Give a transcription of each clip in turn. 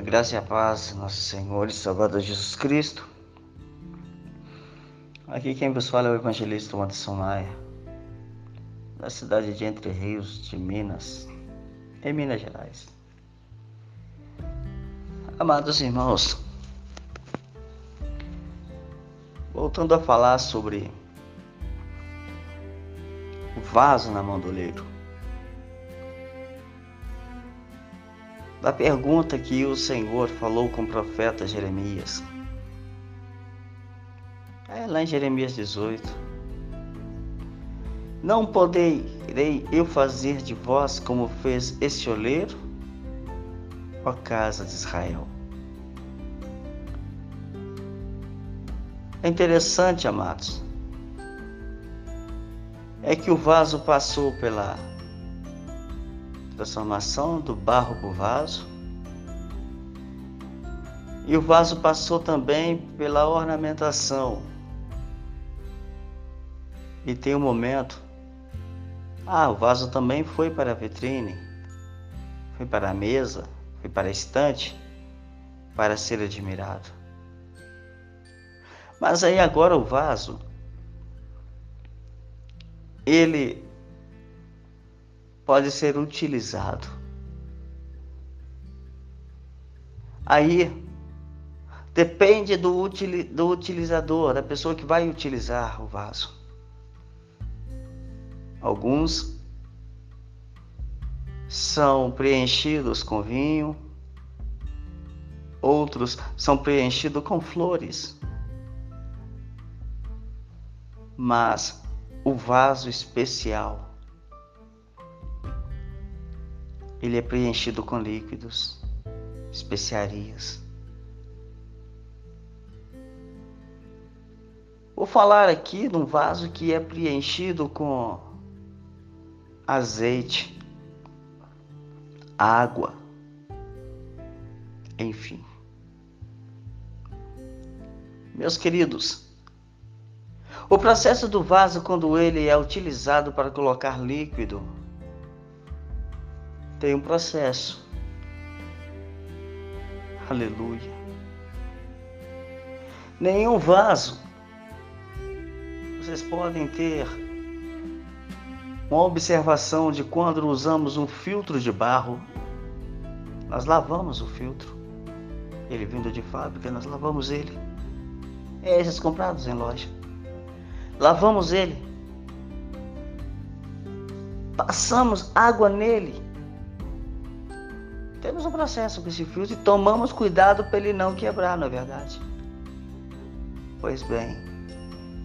A graça e a paz, nosso Senhor e Salvador Jesus Cristo. Aqui quem vos fala é o evangelista Anderson Maia, da cidade de Entre Rios, de Minas, em Minas Gerais. Amados irmãos, voltando a falar sobre o vaso na mão do oleiro. Da pergunta que o Senhor falou com o profeta Jeremias. É lá em Jeremias 18. Não poderei eu fazer de vós como fez este oleiro, ó casa de Israel. É interessante, amados, é que o vaso passou pela transformação do barro para o vaso. E o vaso passou também pela ornamentação. E tem um momento. Ah, o vaso também foi para a vitrine, foi para a mesa, foi para a estante, para ser admirado. Mas aí agora o vaso, ele pode ser utilizado. Aí depende do, do utilizador, da pessoa que vai utilizar o vaso. Alguns são preenchidos com vinho, outros são preenchidos com flores. Mas o vaso especial ele é preenchido com líquidos, especiarias. Vou falar aqui de um vaso que é preenchido com azeite, água, enfim. Meus queridos, o processo do vaso, quando ele é utilizado para colocar líquido, tem um processo. Aleluia. Nenhum vaso. Vocês podem ter uma observação de quando usamos um filtro de barro, nós lavamos o filtro. Ele vindo de fábrica, nós lavamos ele. É esses comprados em loja. Lavamos ele. Passamos água nele temos um processo com esse filtro e tomamos cuidado para ele não quebrar, não é verdade? Pois bem,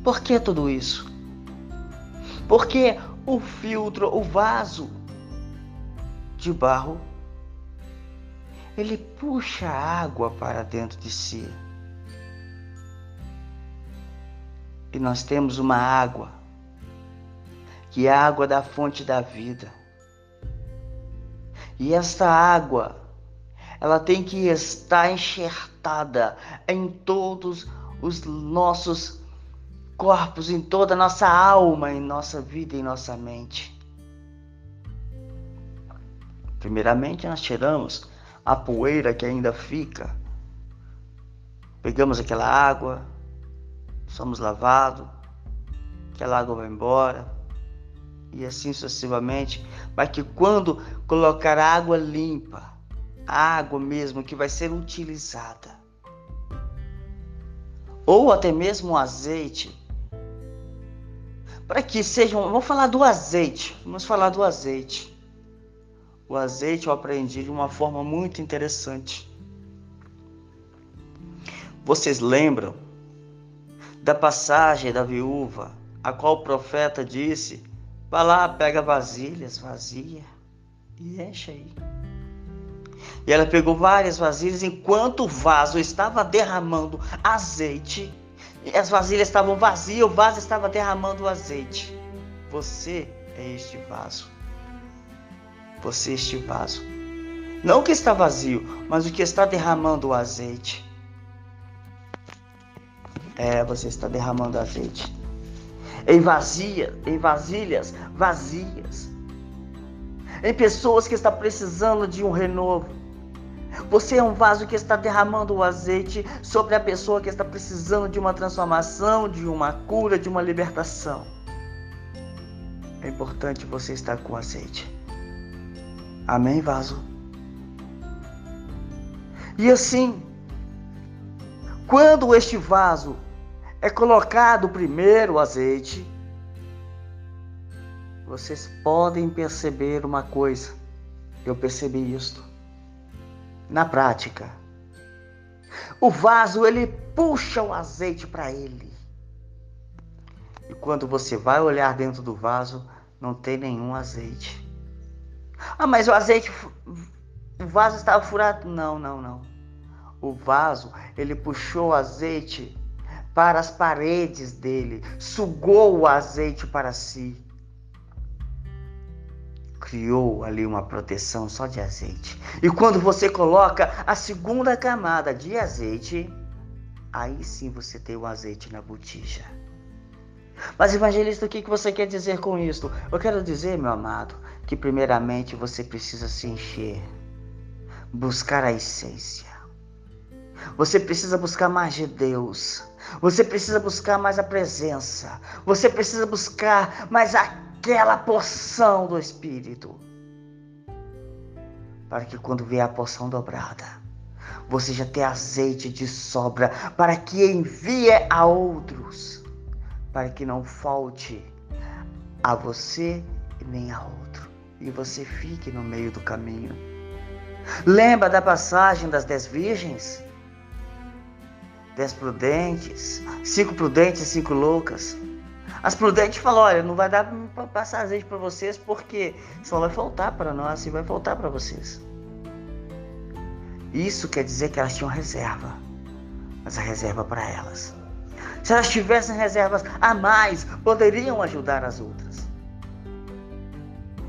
por que tudo isso? Porque o filtro, o vaso de barro, ele puxa a água para dentro de si. E nós temos uma água, que é a água da fonte da vida e esta água, ela tem que estar enxertada em todos os nossos corpos, em toda a nossa alma, em nossa vida, em nossa mente. Primeiramente, nós tiramos a poeira que ainda fica. Pegamos aquela água, somos lavados, aquela água vai embora, e assim sucessivamente, para que quando colocar água limpa, água mesmo que vai ser utilizada, ou até mesmo azeite, para que sejam, vamos falar do azeite, vamos falar do azeite. O azeite eu aprendi de uma forma muito interessante. Vocês lembram da passagem da viúva, a qual o profeta disse Vai lá, pega vasilhas vazia e enche aí. E ela pegou várias vasilhas enquanto o vaso estava derramando azeite. As vasilhas estavam vazias, o vaso estava derramando azeite. Você é este vaso. Você é este vaso. Não o que está vazio, mas o que está derramando o azeite. É, você está derramando azeite em, vazia, em vasilhas vazias, em pessoas que estão precisando de um renovo, Você é um vaso que está derramando o azeite sobre a pessoa que está precisando de uma transformação, de uma cura, de uma libertação. É importante você estar com azeite. Amém, vaso? E assim, quando este vaso é colocado primeiro o azeite, vocês podem perceber uma coisa. Eu percebi isto na prática. O vaso ele puxa o azeite para ele. E quando você vai olhar dentro do vaso, não tem nenhum azeite. Ah, mas o azeite, o vaso estava furado? Não, não, não. O vaso, ele puxou o azeite para as paredes dele, sugou o azeite para si criou ali uma proteção só de azeite. E quando você coloca a segunda camada de azeite, aí sim você tem o azeite na botija. Mas, evangelista, o que você quer dizer com isso? Eu quero dizer, meu amado, que primeiramente você precisa se encher, buscar a essência. Você precisa buscar mais de Deus. Você precisa buscar mais a presença. Você precisa buscar mais aquela porção do Espírito. Para que quando vier a porção dobrada, você já tenha azeite de sobra para que envie a outros, para que não falte a você nem a outro, e você fique no meio do caminho. Lembra da passagem das dez virgens? Dez prudentes, cinco prudentes cinco loucas. As prudentes falam: olha, não vai dar para passar azeite para vocês porque só vai faltar para nós e vai faltar para vocês. Isso quer dizer que elas tinham reserva, mas a reserva para elas. Se elas tivessem reservas a mais, poderiam ajudar as outras.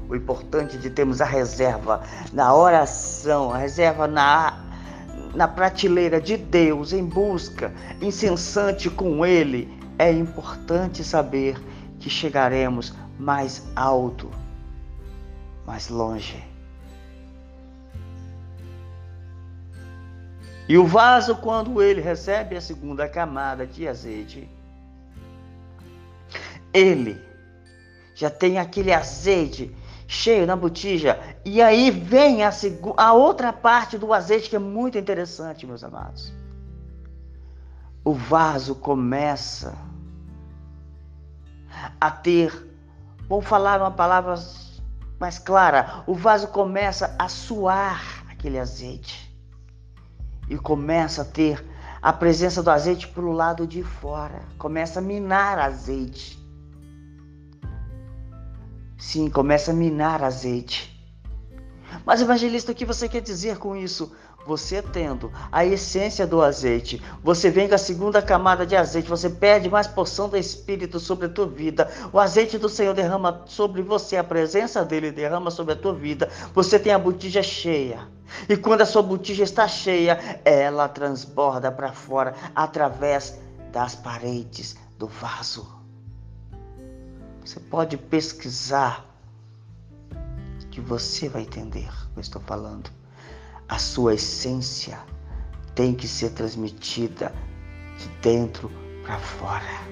O importante de termos a reserva na oração, a reserva na, na prateleira de Deus, em busca incessante com Ele, é importante saber que chegaremos mais alto, mais longe. E o vaso, quando ele recebe a segunda camada de azeite, ele já tem aquele azeite cheio na botija. E aí vem a, a outra parte do azeite que é muito interessante, meus amados o vaso começa a ter, vamos falar uma palavra mais clara, o vaso começa a suar aquele azeite e começa a ter a presença do azeite pelo lado de fora, começa a minar azeite. Sim, começa a minar azeite. Mas evangelista, o que você quer dizer com isso? você tendo a essência do azeite, você vem com a segunda camada de azeite, você perde mais porção do Espírito sobre a tua vida. O azeite do Senhor derrama sobre você, a presença dele derrama sobre a tua vida. Você tem a botija cheia. E quando a sua botija está cheia, ela transborda para fora através das paredes do vaso. Você pode pesquisar que você vai entender o que eu estou falando a sua essência tem que ser transmitida de dentro para fora.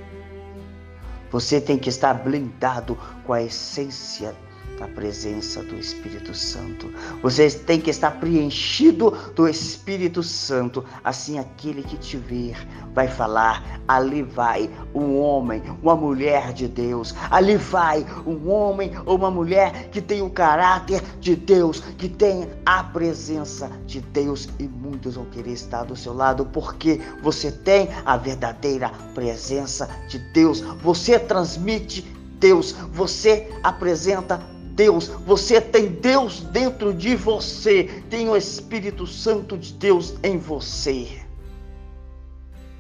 Você tem que estar blindado com a essência da presença do Espírito Santo. Você tem que estar preenchido do Espírito Santo. Assim, aquele que te ver vai falar: ali vai um homem, uma mulher de Deus. Ali vai um homem ou uma mulher que tem o caráter de Deus, que tem a presença de Deus. E muitos vão querer estar do seu lado porque você tem a verdadeira presença de Deus. Você transmite Deus, você apresenta Deus, você tem Deus dentro de você, tem o Espírito Santo de Deus em você,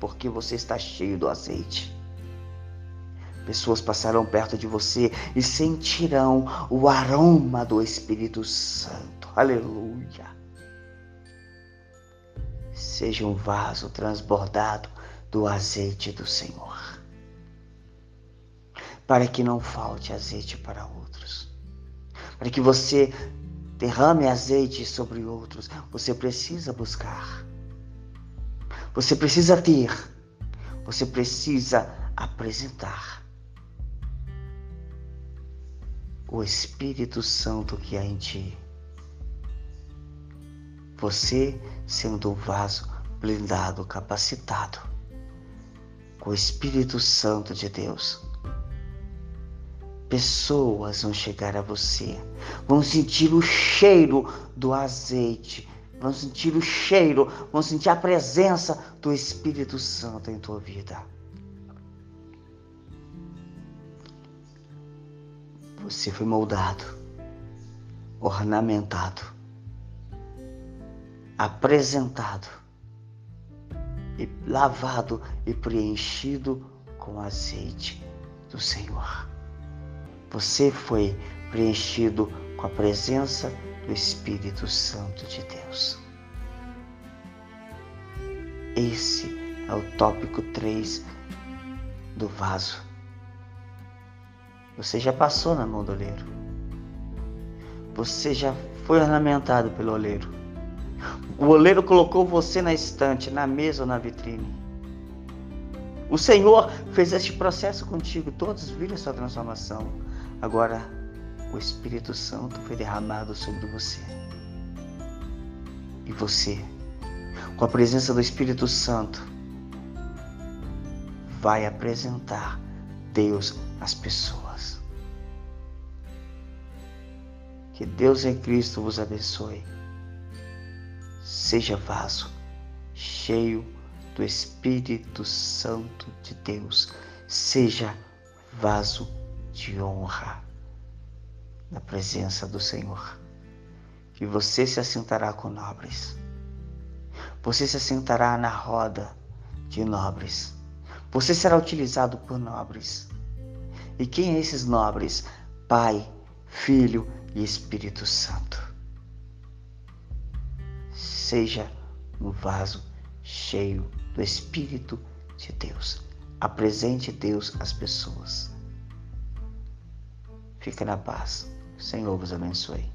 porque você está cheio do azeite. Pessoas passarão perto de você e sentirão o aroma do Espírito Santo. Aleluia. Seja um vaso transbordado do azeite do Senhor, para que não falte azeite para outros para que você derrame azeite sobre outros. Você precisa buscar. Você precisa ter. Você precisa apresentar. O Espírito Santo que há em ti. Você sendo um vaso blindado, capacitado com o Espírito Santo de Deus pessoas vão chegar a você, vão sentir o cheiro do azeite, vão sentir o cheiro, vão sentir a presença do Espírito Santo em tua vida. Você foi moldado, ornamentado, apresentado e lavado e preenchido com azeite do Senhor. Você foi preenchido com a presença do Espírito Santo de Deus. Esse é o tópico 3 do vaso. Você já passou na mão do oleiro. Você já foi ornamentado pelo oleiro. O oleiro colocou você na estante, na mesa ou na vitrine. O Senhor fez este processo contigo. Todos viram sua transformação. Agora o Espírito Santo foi derramado sobre você. E você, com a presença do Espírito Santo, vai apresentar Deus às pessoas. Que Deus em Cristo vos abençoe. Seja vaso cheio do Espírito Santo de Deus. Seja vaso de honra na presença do Senhor. Que você se assentará com nobres. Você se assentará na roda de nobres. Você será utilizado por nobres. E quem é esses nobres? Pai, Filho e Espírito Santo. Seja um vaso cheio do Espírito de Deus. Apresente Deus às pessoas. Fique na paz. Senhor vos abençoe.